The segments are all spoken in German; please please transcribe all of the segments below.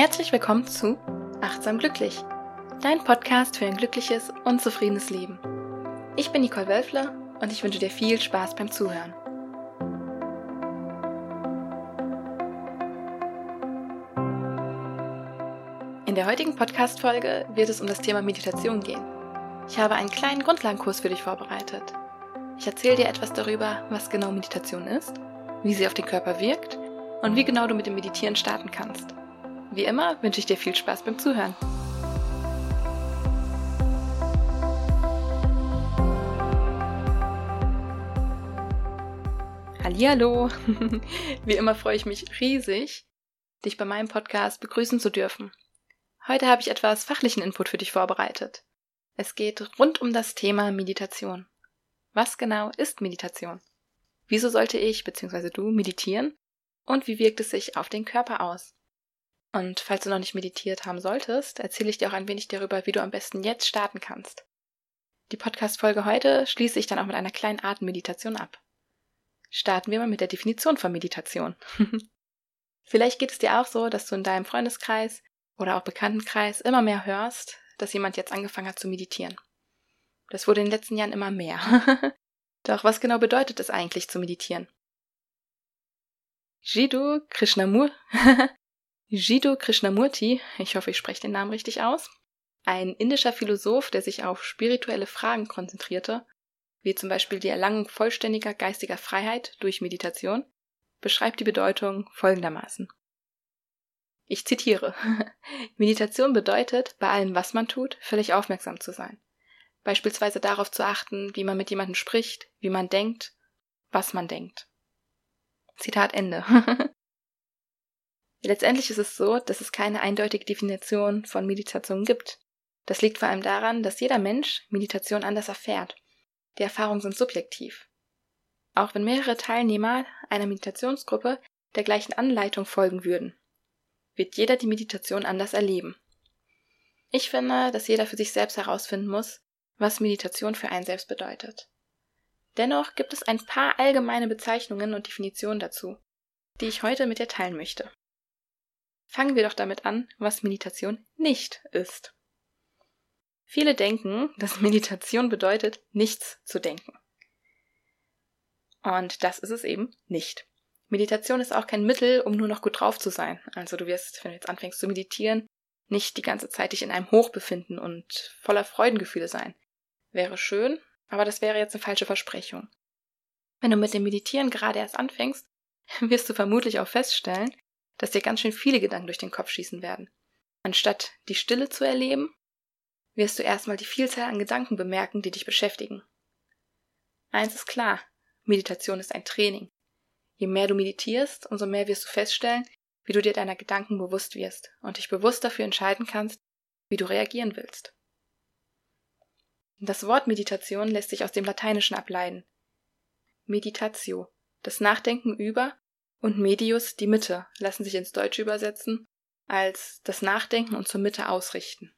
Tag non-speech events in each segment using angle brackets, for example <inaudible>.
Herzlich willkommen zu Achtsam Glücklich, dein Podcast für ein glückliches und zufriedenes Leben. Ich bin Nicole Wölfle und ich wünsche dir viel Spaß beim Zuhören. In der heutigen Podcast-Folge wird es um das Thema Meditation gehen. Ich habe einen kleinen Grundlagenkurs für dich vorbereitet. Ich erzähle dir etwas darüber, was genau Meditation ist, wie sie auf den Körper wirkt und wie genau du mit dem Meditieren starten kannst. Wie immer wünsche ich dir viel Spaß beim Zuhören. Hallihallo! <laughs> Wie immer freue ich mich riesig, dich bei meinem Podcast begrüßen zu dürfen. Heute habe ich etwas fachlichen Input für dich vorbereitet. Es geht rund um das Thema Meditation. Was genau ist Meditation? Wieso sollte ich bzw. du meditieren? Und wie wirkt es sich auf den Körper aus? Und falls du noch nicht meditiert haben solltest, erzähle ich dir auch ein wenig darüber, wie du am besten jetzt starten kannst. Die Podcast-Folge heute schließe ich dann auch mit einer kleinen Atemmeditation ab. Starten wir mal mit der Definition von Meditation. <laughs> Vielleicht geht es dir auch so, dass du in deinem Freundeskreis oder auch Bekanntenkreis immer mehr hörst, dass jemand jetzt angefangen hat zu meditieren. Das wurde in den letzten Jahren immer mehr. <laughs> Doch was genau bedeutet es eigentlich zu meditieren? Jiddu Krishnamur <laughs> Jiddu Krishnamurti, ich hoffe, ich spreche den Namen richtig aus, ein indischer Philosoph, der sich auf spirituelle Fragen konzentrierte, wie zum Beispiel die Erlangung vollständiger geistiger Freiheit durch Meditation, beschreibt die Bedeutung folgendermaßen. Ich zitiere. <laughs> Meditation bedeutet, bei allem, was man tut, völlig aufmerksam zu sein. Beispielsweise darauf zu achten, wie man mit jemandem spricht, wie man denkt, was man denkt. Zitat Ende. <laughs> Letztendlich ist es so, dass es keine eindeutige Definition von Meditation gibt. Das liegt vor allem daran, dass jeder Mensch Meditation anders erfährt. Die Erfahrungen sind subjektiv. Auch wenn mehrere Teilnehmer einer Meditationsgruppe der gleichen Anleitung folgen würden, wird jeder die Meditation anders erleben. Ich finde, dass jeder für sich selbst herausfinden muss, was Meditation für einen selbst bedeutet. Dennoch gibt es ein paar allgemeine Bezeichnungen und Definitionen dazu, die ich heute mit dir teilen möchte. Fangen wir doch damit an, was Meditation nicht ist. Viele denken, dass <laughs> Meditation bedeutet, nichts zu denken. Und das ist es eben nicht. Meditation ist auch kein Mittel, um nur noch gut drauf zu sein. Also du wirst, wenn du jetzt anfängst zu meditieren, nicht die ganze Zeit dich in einem Hoch befinden und voller Freudengefühle sein. Wäre schön, aber das wäre jetzt eine falsche Versprechung. Wenn du mit dem Meditieren gerade erst anfängst, <laughs> wirst du vermutlich auch feststellen, dass dir ganz schön viele Gedanken durch den Kopf schießen werden. Anstatt die Stille zu erleben, wirst du erstmal die Vielzahl an Gedanken bemerken, die dich beschäftigen. Eins ist klar, Meditation ist ein Training. Je mehr du meditierst, umso mehr wirst du feststellen, wie du dir deiner Gedanken bewusst wirst und dich bewusst dafür entscheiden kannst, wie du reagieren willst. Das Wort Meditation lässt sich aus dem Lateinischen ableiten. Meditatio, das Nachdenken über und medius, die Mitte, lassen sich ins Deutsche übersetzen als das Nachdenken und zur Mitte ausrichten.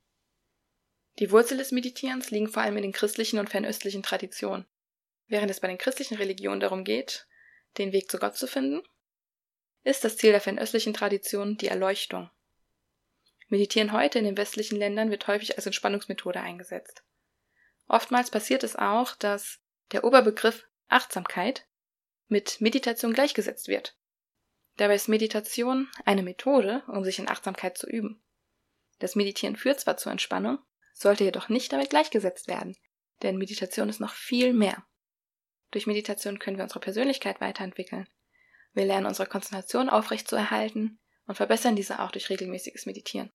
Die Wurzel des Meditierens liegen vor allem in den christlichen und fernöstlichen Traditionen. Während es bei den christlichen Religionen darum geht, den Weg zu Gott zu finden, ist das Ziel der fernöstlichen Tradition die Erleuchtung. Meditieren heute in den westlichen Ländern wird häufig als Entspannungsmethode eingesetzt. Oftmals passiert es auch, dass der Oberbegriff Achtsamkeit mit Meditation gleichgesetzt wird. Dabei ist Meditation eine Methode, um sich in Achtsamkeit zu üben. Das Meditieren führt zwar zur Entspannung, sollte jedoch nicht damit gleichgesetzt werden, denn Meditation ist noch viel mehr. Durch Meditation können wir unsere Persönlichkeit weiterentwickeln. Wir lernen unsere Konzentration aufrechtzuerhalten und verbessern diese auch durch regelmäßiges Meditieren.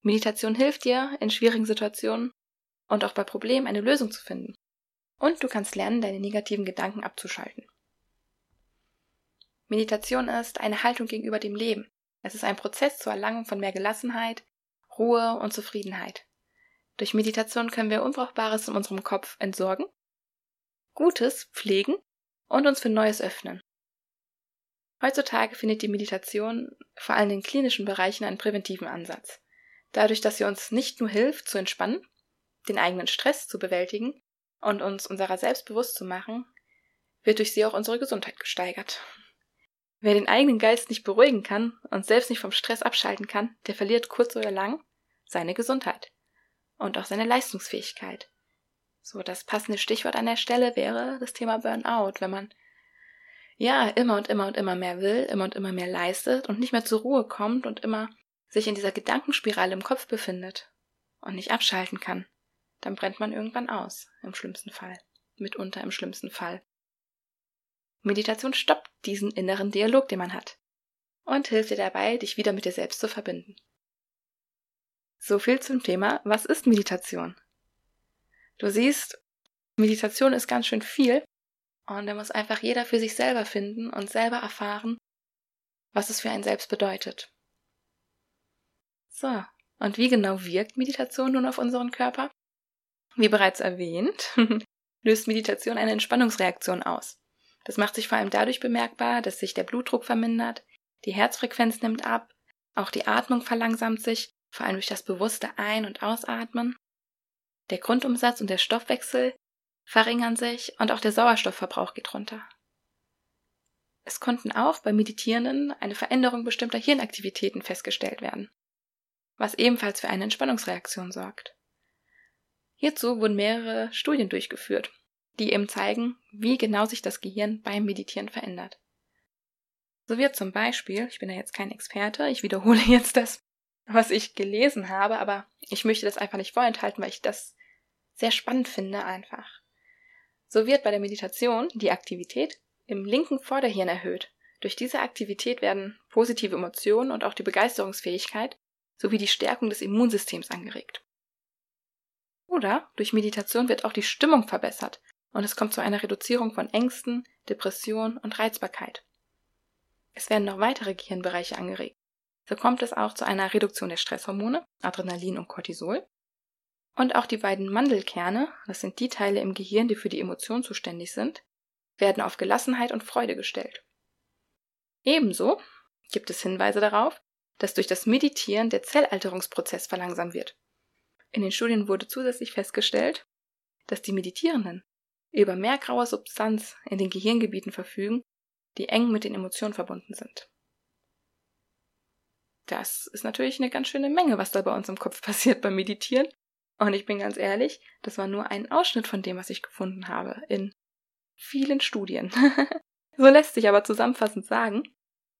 Meditation hilft dir, in schwierigen Situationen und auch bei Problemen eine Lösung zu finden. Und du kannst lernen, deine negativen Gedanken abzuschalten. Meditation ist eine Haltung gegenüber dem Leben. Es ist ein Prozess zur Erlangung von mehr Gelassenheit, Ruhe und Zufriedenheit. Durch Meditation können wir Unbrauchbares in unserem Kopf entsorgen, Gutes pflegen und uns für Neues öffnen. Heutzutage findet die Meditation vor allem in klinischen Bereichen einen präventiven Ansatz. Dadurch, dass sie uns nicht nur hilft, zu entspannen, den eigenen Stress zu bewältigen und uns unserer selbst bewusst zu machen, wird durch sie auch unsere Gesundheit gesteigert. Wer den eigenen Geist nicht beruhigen kann und selbst nicht vom Stress abschalten kann, der verliert kurz oder lang seine Gesundheit und auch seine Leistungsfähigkeit. So, das passende Stichwort an der Stelle wäre das Thema Burnout, wenn man ja immer und immer und immer mehr will, immer und immer mehr leistet und nicht mehr zur Ruhe kommt und immer sich in dieser Gedankenspirale im Kopf befindet und nicht abschalten kann, dann brennt man irgendwann aus, im schlimmsten Fall, mitunter im schlimmsten Fall. Meditation stoppt diesen inneren Dialog, den man hat, und hilft dir dabei, dich wieder mit dir selbst zu verbinden. So viel zum Thema, was ist Meditation? Du siehst, Meditation ist ganz schön viel und da muss einfach jeder für sich selber finden und selber erfahren, was es für einen selbst bedeutet. So, und wie genau wirkt Meditation nun auf unseren Körper? Wie bereits erwähnt, <laughs> löst Meditation eine Entspannungsreaktion aus. Das macht sich vor allem dadurch bemerkbar, dass sich der Blutdruck vermindert, die Herzfrequenz nimmt ab, auch die Atmung verlangsamt sich, vor allem durch das bewusste Ein- und Ausatmen. Der Grundumsatz und der Stoffwechsel verringern sich und auch der Sauerstoffverbrauch geht runter. Es konnten auch bei Meditierenden eine Veränderung bestimmter Hirnaktivitäten festgestellt werden, was ebenfalls für eine Entspannungsreaktion sorgt. Hierzu wurden mehrere Studien durchgeführt die eben zeigen, wie genau sich das Gehirn beim Meditieren verändert. So wird zum Beispiel, ich bin ja jetzt kein Experte, ich wiederhole <laughs> jetzt das, was ich gelesen habe, aber ich möchte das einfach nicht vorenthalten, weil ich das sehr spannend finde einfach. So wird bei der Meditation die Aktivität im linken Vorderhirn erhöht. Durch diese Aktivität werden positive Emotionen und auch die Begeisterungsfähigkeit sowie die Stärkung des Immunsystems angeregt. Oder durch Meditation wird auch die Stimmung verbessert und es kommt zu einer Reduzierung von Ängsten, Depression und Reizbarkeit. Es werden noch weitere Gehirnbereiche angeregt. So kommt es auch zu einer Reduktion der Stresshormone, Adrenalin und Cortisol. Und auch die beiden Mandelkerne, das sind die Teile im Gehirn, die für die Emotion zuständig sind, werden auf Gelassenheit und Freude gestellt. Ebenso gibt es Hinweise darauf, dass durch das Meditieren der Zellalterungsprozess verlangsamt wird. In den Studien wurde zusätzlich festgestellt, dass die Meditierenden über mehr graue Substanz in den Gehirngebieten verfügen, die eng mit den Emotionen verbunden sind. Das ist natürlich eine ganz schöne Menge, was da bei uns im Kopf <laughs> passiert beim Meditieren. Und ich bin ganz ehrlich, das war nur ein Ausschnitt von dem, was ich gefunden habe in vielen Studien. <laughs> so lässt sich aber zusammenfassend sagen,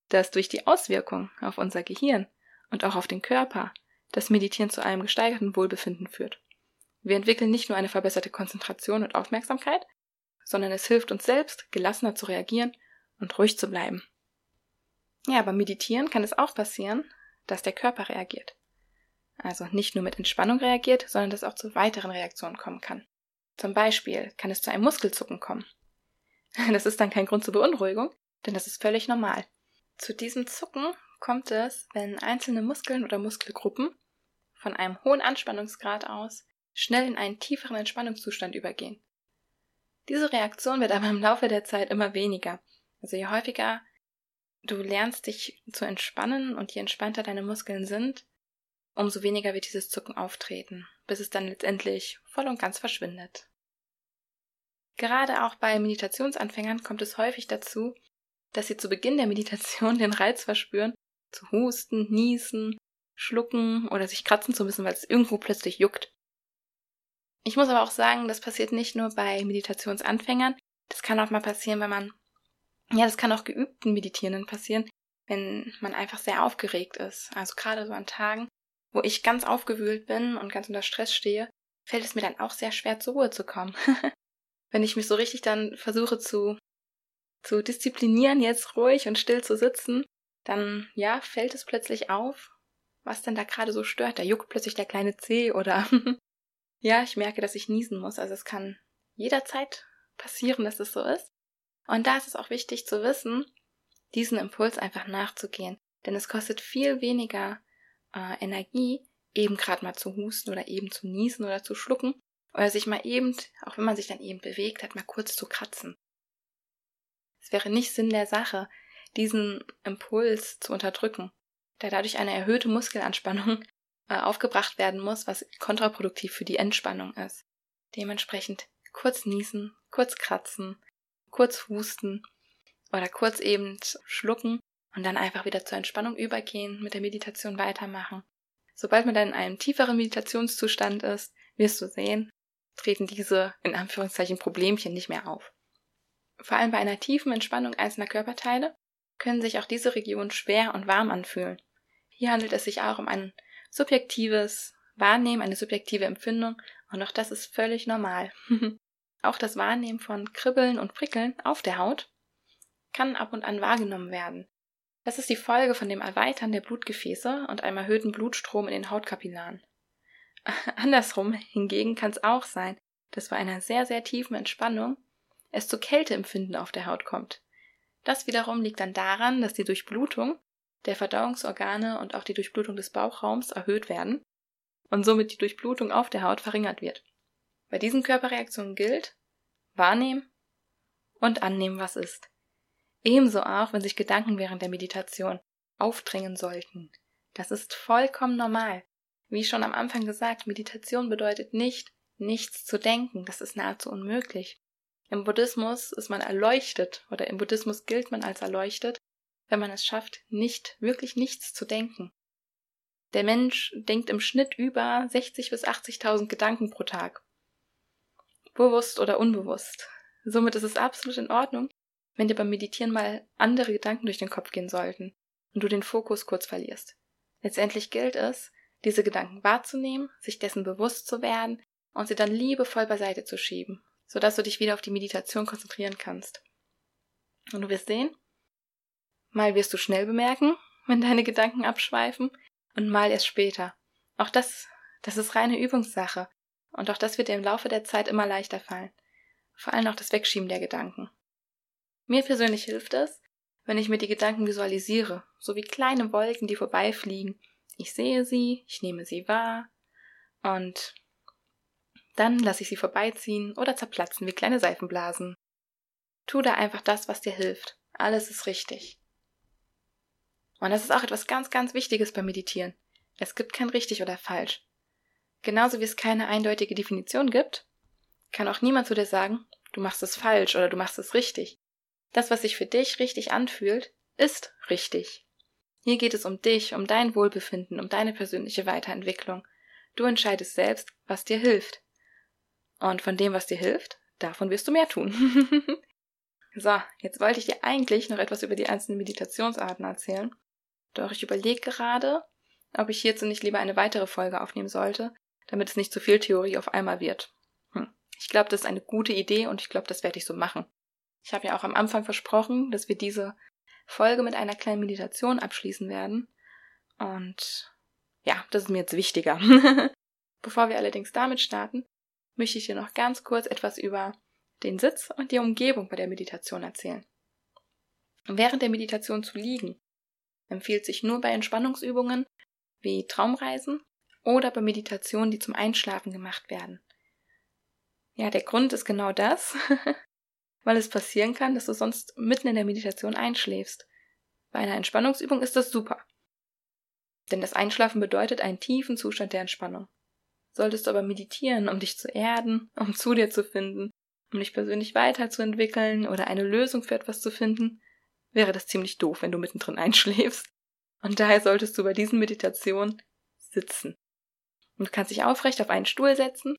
dass durch die Auswirkung auf unser Gehirn und auch auf den Körper das Meditieren zu einem gesteigerten Wohlbefinden führt. Wir entwickeln nicht nur eine verbesserte Konzentration und Aufmerksamkeit, sondern es hilft uns selbst, gelassener zu reagieren und ruhig zu bleiben. Ja, beim Meditieren kann es auch passieren, dass der Körper reagiert. Also nicht nur mit Entspannung reagiert, sondern dass auch zu weiteren Reaktionen kommen kann. Zum Beispiel kann es zu einem Muskelzucken kommen. <laughs> Das ist dann kein Grund zur Beunruhigung, denn das ist völlig normal. Zu diesem Zucken kommt es, wenn einzelne Muskeln oder Muskelgruppen von einem hohen Anspannungsgrad aus schnell in einen tieferen Entspannungszustand übergehen. Diese Reaktion wird aber im Laufe der Zeit immer weniger. Also je häufiger du lernst dich zu entspannen und je entspannter deine Muskeln sind, umso weniger wird dieses Zucken auftreten, bis es dann letztendlich voll und ganz verschwindet. Gerade auch bei Meditationsanfängern kommt es häufig dazu, dass sie zu Beginn der Meditation <laughs> den Reiz verspüren, zu husten, niesen, schlucken oder sich kratzen zu müssen, weil es irgendwo plötzlich juckt. Ich muss aber auch sagen, das passiert nicht nur bei Meditationsanfängern. Das kann auch mal passieren, wenn man, ja, das kann auch geübten Meditierenden passieren, wenn man einfach sehr aufgeregt ist. Also gerade so an Tagen, wo ich ganz aufgewühlt bin und ganz unter Stress stehe, fällt es mir dann auch sehr schwer zur Ruhe zu kommen. <laughs> wenn ich mich so richtig dann versuche zu, zu disziplinieren, jetzt ruhig und still zu sitzen, dann, ja, fällt es plötzlich auf, was denn da gerade so stört. Da juckt plötzlich der kleine Zeh oder <laughs> Ja, ich merke, dass ich niesen muss. Also es kann jederzeit passieren, dass es so ist. Und da ist es auch wichtig zu wissen, diesen Impuls einfach nachzugehen. Denn es kostet viel weniger äh, Energie, eben gerade mal zu husten oder eben zu niesen oder zu schlucken. Oder sich mal eben, auch wenn man sich dann eben bewegt hat, mal kurz zu kratzen. Es wäre nicht Sinn der Sache, diesen Impuls zu unterdrücken, da dadurch eine erhöhte Muskelanspannung äh, aufgebracht werden muss, was kontraproduktiv für die Entspannung ist. Dementsprechend kurz niesen, kurz kratzen, kurz husten oder kurz eben schlucken und dann einfach wieder zur Entspannung übergehen, mit der Meditation weitermachen. Sobald man dann in einem tieferen Meditationszustand ist, wirst du sehen, treten diese in Anführungszeichen Problemchen nicht mehr auf. Vor allem bei einer tiefen Entspannung einzelner Körperteile können sich auch diese Regionen schwer und warm anfühlen. Hier handelt es sich auch um ein subjektives Wahrnehmen, eine subjektive Empfindung und auch das ist völlig normal. <laughs> auch das Wahrnehmen von Kribbeln und Prickeln auf der Haut kann ab und an wahrgenommen werden. Das ist die Folge von dem Erweitern der Blutgefäße und einem erhöhten Blutstrom in den Hautkapillaren. <laughs> Andersrum hingegen kann es auch sein, dass bei einer sehr, sehr tiefen Entspannung es zu Kälteempfinden auf der Haut kommt. Das wiederum liegt dann daran, dass die Durchblutung der Verdauungsorgane und auch die Durchblutung des Bauchraums erhöht werden und somit die Durchblutung auf der Haut verringert wird. Bei diesen Körperreaktionen gilt wahrnehmen und annehmen, was ist. Ebenso auch, wenn sich Gedanken während der Meditation aufdrängen sollten. Das ist vollkommen normal. Wie schon am Anfang gesagt, Meditation bedeutet nicht, nichts zu denken. Das ist nahezu unmöglich. Im Buddhismus ist man erleuchtet oder im Buddhismus gilt man als erleuchtet, wenn man es schafft, nicht, wirklich nichts zu denken. Der Mensch denkt im Schnitt über 60 bis 80.000 Gedanken pro Tag. Bewusst oder unbewusst. Somit ist es absolut in Ordnung, wenn dir beim Meditieren mal andere Gedanken durch den Kopf gehen sollten und du den Fokus kurz verlierst. Letztendlich gilt es, diese Gedanken wahrzunehmen, sich dessen bewusst zu werden und sie dann liebevoll beiseite zu schieben, sodass du dich wieder auf die Meditation konzentrieren kannst. Und du wirst sehen, mal wirst du schnell bemerken, wenn deine Gedanken abschweifen, und mal erst später. Auch das, das ist reine Übungssache. Und auch das wird dir im Laufe der Zeit immer leichter fallen. Vor allem auch das Wegschieben der Gedanken. Mir persönlich hilft es, wenn ich mir die Gedanken visualisiere, so wie kleine Wolken, die vorbeifliegen ich sehe sie, ich nehme sie wahr und dann lasse ich sie vorbeiziehen oder zerplatzen wie kleine Seifenblasen. Tu da einfach das, was dir hilft. Alles ist richtig. Und das ist auch etwas ganz, ganz Wichtiges beim Meditieren. Es gibt kein richtig oder falsch. Genauso wie es keine eindeutige Definition gibt, kann auch niemand zu dir sagen, du machst es falsch oder du machst es richtig. Das, was sich für dich richtig anfühlt, ist richtig. Hier geht es um dich, um dein Wohlbefinden, um deine persönliche Weiterentwicklung. Du entscheidest selbst, was dir hilft. Und von dem, was dir hilft, davon wirst du mehr tun. <laughs> so, jetzt wollte ich dir eigentlich noch etwas über die einzelnen Meditationsarten erzählen. Doch ich überlege gerade, ob ich hierzu nicht lieber eine weitere Folge aufnehmen sollte, damit es nicht zu viel Theorie auf einmal wird. Hm. Ich glaube, das ist eine gute Idee und ich glaube, das werde ich so machen. Ich habe ja auch am Anfang versprochen, dass wir diese Folge mit einer kleinen Meditation abschließen werden. Und ja, das ist mir jetzt wichtiger. <laughs> Bevor wir allerdings damit starten, möchte ich dir noch ganz kurz etwas über den Sitz und die Umgebung bei der Meditation erzählen. Während der Meditation zu liegen empfiehlt sich nur bei Entspannungsübungen wie Traumreisen oder bei Meditationen, die zum Einschlafen gemacht werden. Ja, der Grund ist genau das, <laughs> weil es passieren kann, dass du sonst mitten in der Meditation einschläfst. Bei einer Entspannungsübung ist das super. Denn das Einschlafen bedeutet einen tiefen Zustand der Entspannung. Solltest du aber meditieren, um dich zu erden, um zu dir zu finden, um dich persönlich weiterzuentwickeln oder eine Lösung für etwas zu finden, wäre das ziemlich doof, wenn du mittendrin <laughs> einschläfst. Und daher solltest du bei diesen Meditationen sitzen. Und du kannst dich aufrecht auf einen Stuhl setzen,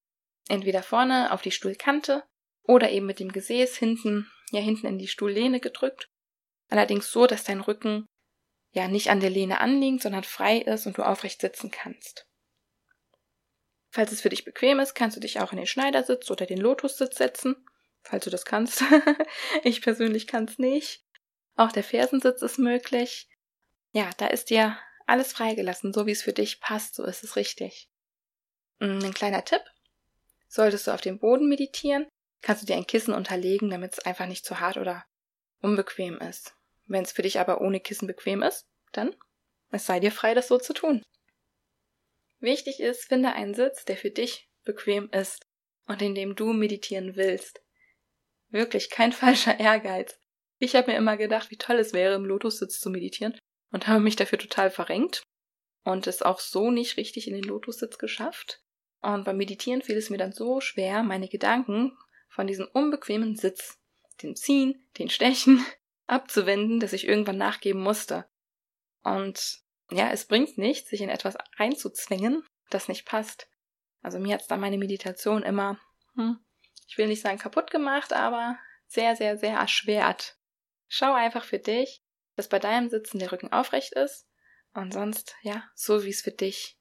entweder vorne auf die Stuhlkante oder eben mit dem Gesäß hinten, ja hinten in die Stuhllehne gedrückt. Allerdings so, dass dein Rücken ja nicht an der Lehne anliegt, sondern frei ist und du aufrecht sitzen kannst. Falls es für dich bequem ist, kannst du dich auch in den Schneidersitz oder den Lotussitz setzen, falls du das kannst. <laughs> ich persönlich kann es nicht. Auch der Fersensitz ist möglich. Ja, da ist dir alles freigelassen, so wie es für dich passt, so ist es richtig. Ein kleiner Tipp. Solltest du auf dem Boden meditieren, kannst du dir ein Kissen unterlegen, damit es einfach nicht zu hart oder unbequem ist. Wenn es für dich aber ohne Kissen bequem ist, dann es sei dir frei, das so zu tun. Wichtig ist, finde einen Sitz, der für dich bequem ist und in dem du meditieren willst. Wirklich kein <laughs> falscher Ehrgeiz. Ich habe mir immer gedacht, wie toll es wäre, im Lotussitz zu meditieren und habe mich dafür total verrenkt und es auch so nicht richtig in den Lotussitz geschafft. Und beim Meditieren fiel es mir dann so schwer, meine Gedanken von diesem unbequemen Sitz, dem Ziehen, den Stechen, <laughs> abzuwenden, das ich irgendwann nachgeben musste. Und ja, es bringt nichts, sich in etwas einzuzwingen, das nicht passt. Also mir hat's da meine Meditation immer, hm, ich will nicht sagen kaputt gemacht, aber sehr, sehr, sehr erschwert. Schau einfach für dich, dass bei deinem Sitzen der Rücken aufrecht ist und sonst, ja, so wie es für dich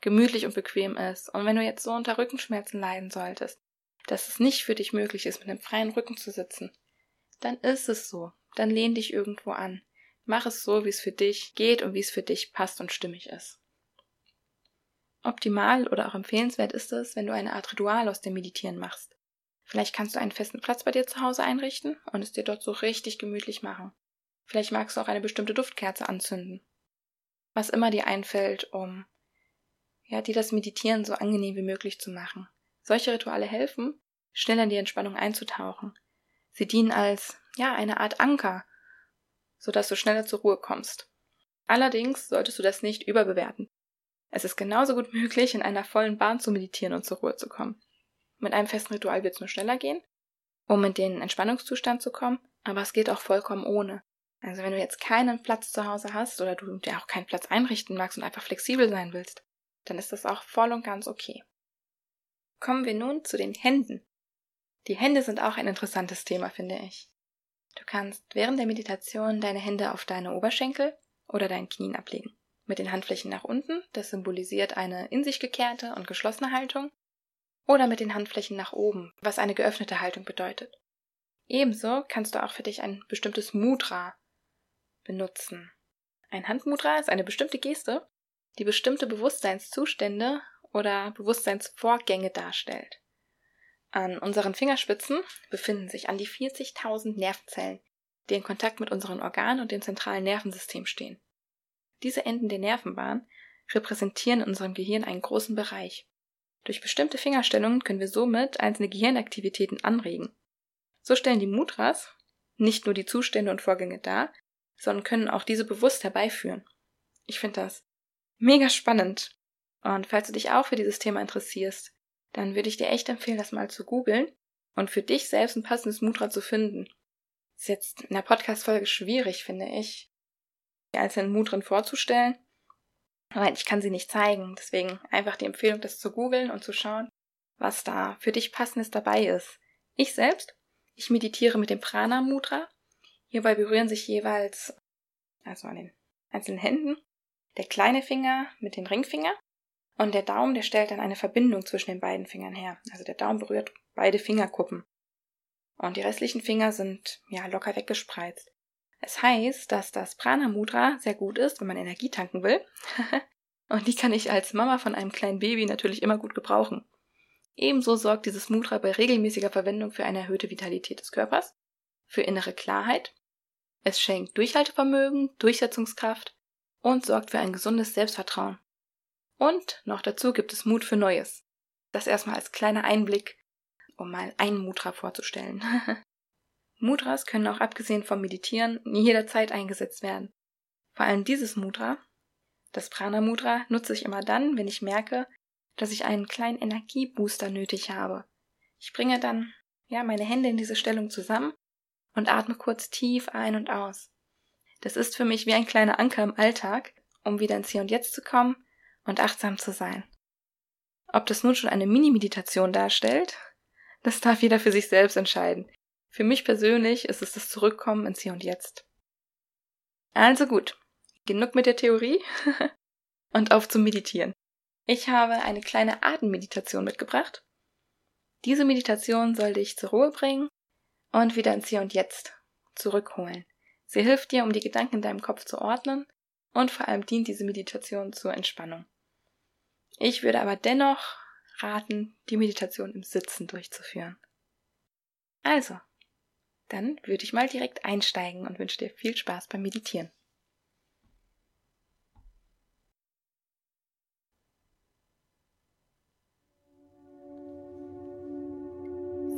gemütlich und bequem ist. Und wenn du jetzt so unter Rückenschmerzen leiden solltest, dass es nicht für dich möglich ist, mit einem freien Rücken zu sitzen, dann ist es so. Dann lehn dich irgendwo an. Mach es so, wie es für dich geht und wie es für dich passt und stimmig ist. Optimal oder auch empfehlenswert ist es, wenn du eine Art Ritual aus dem Meditieren machst. Vielleicht kannst du einen festen Platz bei dir zu Hause einrichten und es dir dort so richtig gemütlich machen. Vielleicht magst du auch eine bestimmte Duftkerze anzünden. Was immer dir einfällt, um ja, dir das Meditieren so angenehm wie möglich zu machen. Solche Rituale helfen, schnell in die Entspannung einzutauchen. Sie dienen als, ja, eine Art Anker, sodass du schneller zur Ruhe kommst. Allerdings solltest du das nicht überbewerten. Es ist genauso gut <laughs> möglich, in einer vollen Bahn zu meditieren und zur Ruhe zu kommen. Mit einem festen Ritual wird es nur schneller gehen, um in den Entspannungszustand zu kommen, aber es geht auch vollkommen ohne. Also wenn du jetzt keinen Platz zu Hause hast oder du dir auch keinen Platz einrichten magst und einfach flexibel sein willst, dann ist das auch voll und ganz okay. Kommen wir nun zu den Händen. Die Hände sind auch ein interessantes Thema, finde ich. Du kannst während der Meditation deine Hände auf deine Oberschenkel oder deinen Knien ablegen. Mit den Handflächen nach unten, das symbolisiert eine in sich gekehrte und geschlossene Haltung, oder mit den Handflächen nach oben, was eine geöffnete Haltung bedeutet. Ebenso kannst du auch für dich ein bestimmtes Mudra benutzen. Ein Handmudra ist eine bestimmte Geste, die bestimmte Bewusstseinszustände oder Bewusstseinsvorgänge darstellt. An unseren Fingerspitzen befinden sich an die 40.000 Nervenzellen, die in Kontakt mit unseren Organen und dem zentralen Nervensystem stehen. Diese Enden der Nervenbahn repräsentieren in unserem Gehirn einen großen Bereich. Durch bestimmte Fingerstellungen können wir somit einzelne Gehirnaktivitäten anregen. So stellen die Mudras nicht nur die Zustände und Vorgänge dar, sondern können auch diese bewusst herbeiführen. Ich finde das mega spannend. Und falls du dich auch für dieses Thema interessierst, dann würde ich dir echt empfehlen, das mal zu googeln und für dich selbst ein passendes Mudra zu finden. Ist jetzt in der Podcast-Folge schwierig, finde ich, die einzelnen Mudren vorzustellen, aber ich kann sie nicht zeigen. Deswegen einfach die Empfehlung, das zu googeln und zu schauen, was da für dich passendes dabei ist. Ich selbst, ich meditiere mit dem Prana Mudra. Hierbei berühren sich jeweils, also an den einzelnen Händen, der kleine Finger mit dem Ringfinger und der Daumen, der stellt dann eine Verbindung zwischen den beiden Fingern her. Also der Daumen berührt beide Fingerkuppen. Und die restlichen Finger sind ja locker weggespreizt. Es heißt, dass das Prana Mudra sehr gut ist, wenn man Energie tanken will. <laughs> und die kann ich als Mama von einem kleinen Baby natürlich immer gut gebrauchen. Ebenso sorgt dieses Mudra bei regelmäßiger Verwendung für eine erhöhte Vitalität des Körpers, für innere Klarheit. Es schenkt Durchhaltevermögen, Durchsetzungskraft und sorgt für ein gesundes Selbstvertrauen. Und noch dazu gibt es Mut für Neues. Das erstmal als kleiner Einblick, um mal einen Mudra vorzustellen. <laughs> Mudras können auch abgesehen vom Meditieren jederzeit eingesetzt werden. Vor allem dieses Mudra, das Prana Mudra, nutze ich immer dann, wenn ich merke, dass ich einen kleinen Energiebooster nötig habe. Ich bringe dann, ja, meine Hände in diese Stellung zusammen und atme kurz tief ein und aus. Das ist für mich wie ein kleiner Anker im Alltag, um wieder ins Hier und Jetzt zu kommen und achtsam zu sein. Ob das nun schon eine Mini-Meditation darstellt, das darf jeder für sich selbst entscheiden. Für mich persönlich ist es das Zurückkommen ins Hier und Jetzt. Also gut, genug mit der Theorie <laughs> und auf zum Meditieren. Ich habe eine kleine Atemmeditation mitgebracht. Diese Meditation soll dich zur Ruhe bringen und wieder ins Hier und Jetzt zurückholen. Sie hilft dir, um die Gedanken in deinem Kopf zu ordnen und vor allem dient diese Meditation zur Entspannung. Ich würde aber dennoch raten, die Meditation im Sitzen durchzuführen. Also, dann würde ich mal direkt einsteigen und wünsche dir viel Spaß beim Meditieren.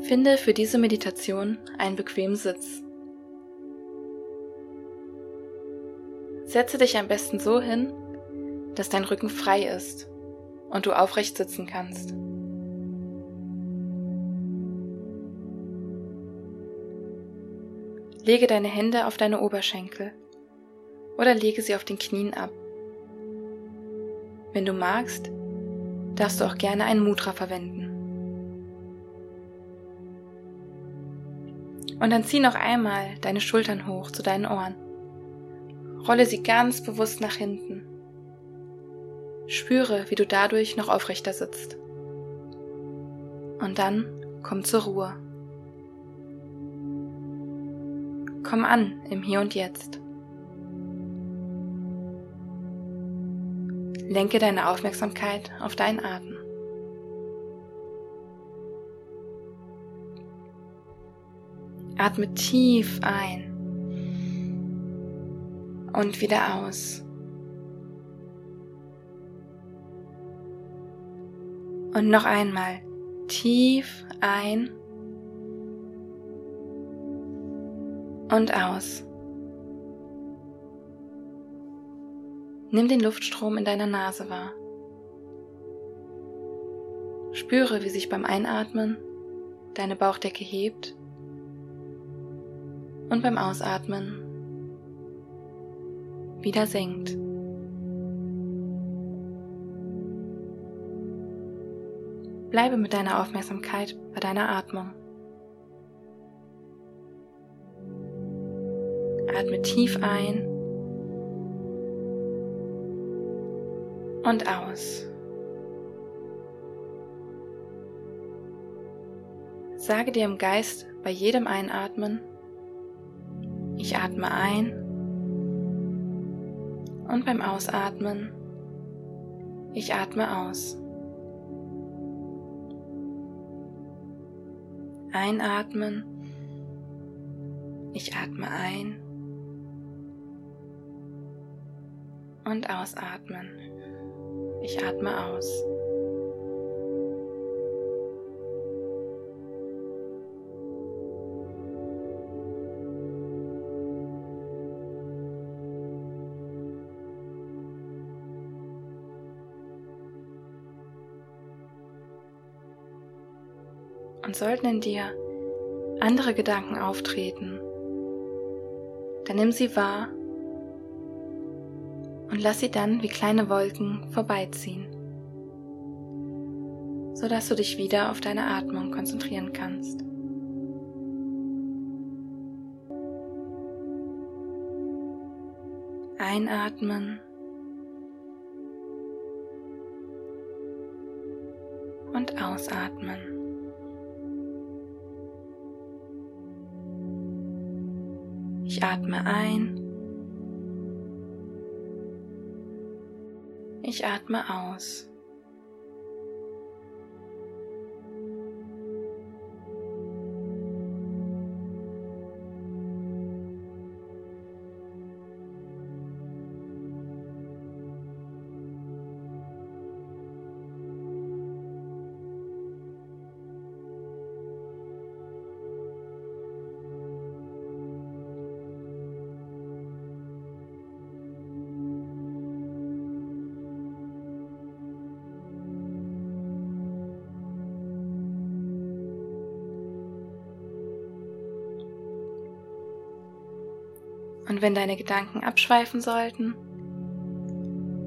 Finde für diese Meditation einen bequemen Sitz. Setze dich am besten so hin, dass dein Rücken frei ist und du aufrecht sitzen kannst. Lege deine Hände auf deine Oberschenkel oder lege sie auf den Knien ab. Wenn du magst, darfst du auch gerne einen Mudra verwenden. Und dann zieh noch einmal deine Schultern hoch zu deinen Ohren. Rolle sie ganz bewusst nach hinten. Spüre, wie du dadurch noch aufrechter sitzt. Und dann komm zur Ruhe. Komm an im Hier und Jetzt. Lenke deine Aufmerksamkeit auf deinen Atem. Atme tief ein und wieder aus. Und noch einmal tief ein und aus. Nimm den Luftstrom in deiner Nase wahr. Spüre, wie sich beim Einatmen deine Bauchdecke hebt und beim Ausatmen wieder senkt. Bleibe mit deiner Aufmerksamkeit bei deiner Atmung. Atme tief ein und aus. Sage dir im Geist bei jedem Einatmen, ich atme ein und beim Ausatmen, ich atme aus. Einatmen, ich atme ein und ausatmen. Ich atme aus. Und sollten in dir andere Gedanken auftreten, dann nimm sie wahr und lass sie dann wie kleine Wolken vorbeiziehen, sodass du dich wieder auf deine Atmung konzentrieren kannst. Einatmen und ausatmen. Ich atme ein Ich atme aus. Und wenn deine Gedanken abschweifen sollten,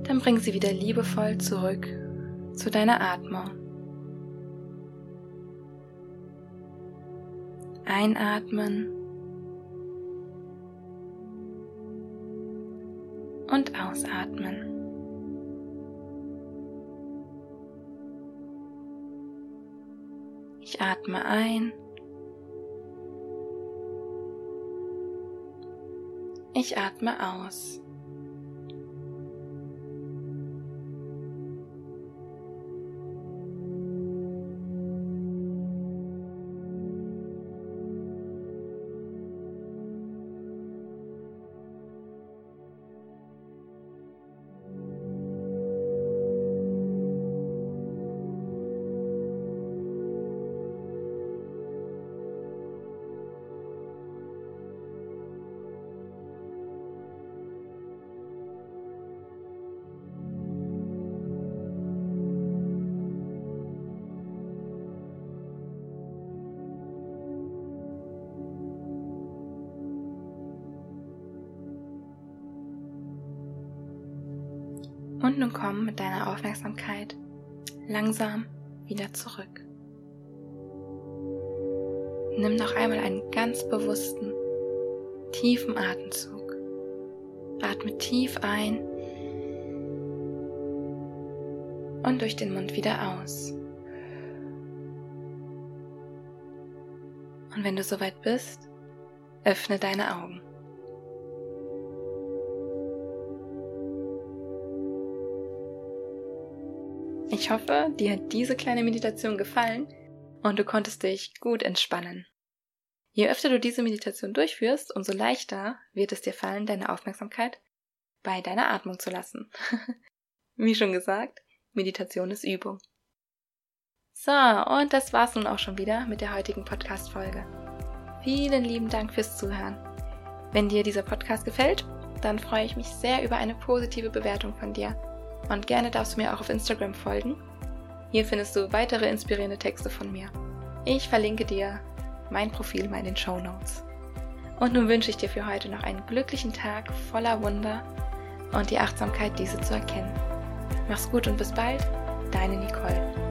dann bring sie wieder liebevoll zurück zu deiner Atmung. Einatmen und ausatmen. Ich atme ein Ich atme aus. Und nun komm mit deiner Aufmerksamkeit langsam wieder zurück. Nimm noch einmal einen ganz bewussten, tiefen Atemzug. Atme tief ein und durch den Mund wieder aus. Und wenn du soweit bist, öffne deine Augen. Ich hoffe, dir hat diese kleine Meditation gefallen und du konntest dich gut entspannen. Je öfter du diese Meditation durchführst, umso leichter wird es dir fallen, deine Aufmerksamkeit bei deiner Atmung zu lassen. <laughs> Wie schon gesagt, Meditation ist Übung. So, und das war's nun auch schon wieder mit der heutigen Podcast-Folge. Vielen lieben Dank fürs Zuhören. Wenn dir dieser Podcast gefällt, dann freue ich mich sehr über eine positive Bewertung von dir und gerne darfst du mir auch auf Instagram folgen. Hier findest du weitere inspirierende Texte von mir. Ich verlinke dir mein Profil mal in den Show Notes. Und nun wünsche ich dir für heute noch einen glücklichen Tag voller Wunder und die Achtsamkeit, diese zu erkennen. Mach's gut und bis bald, deine Nicole.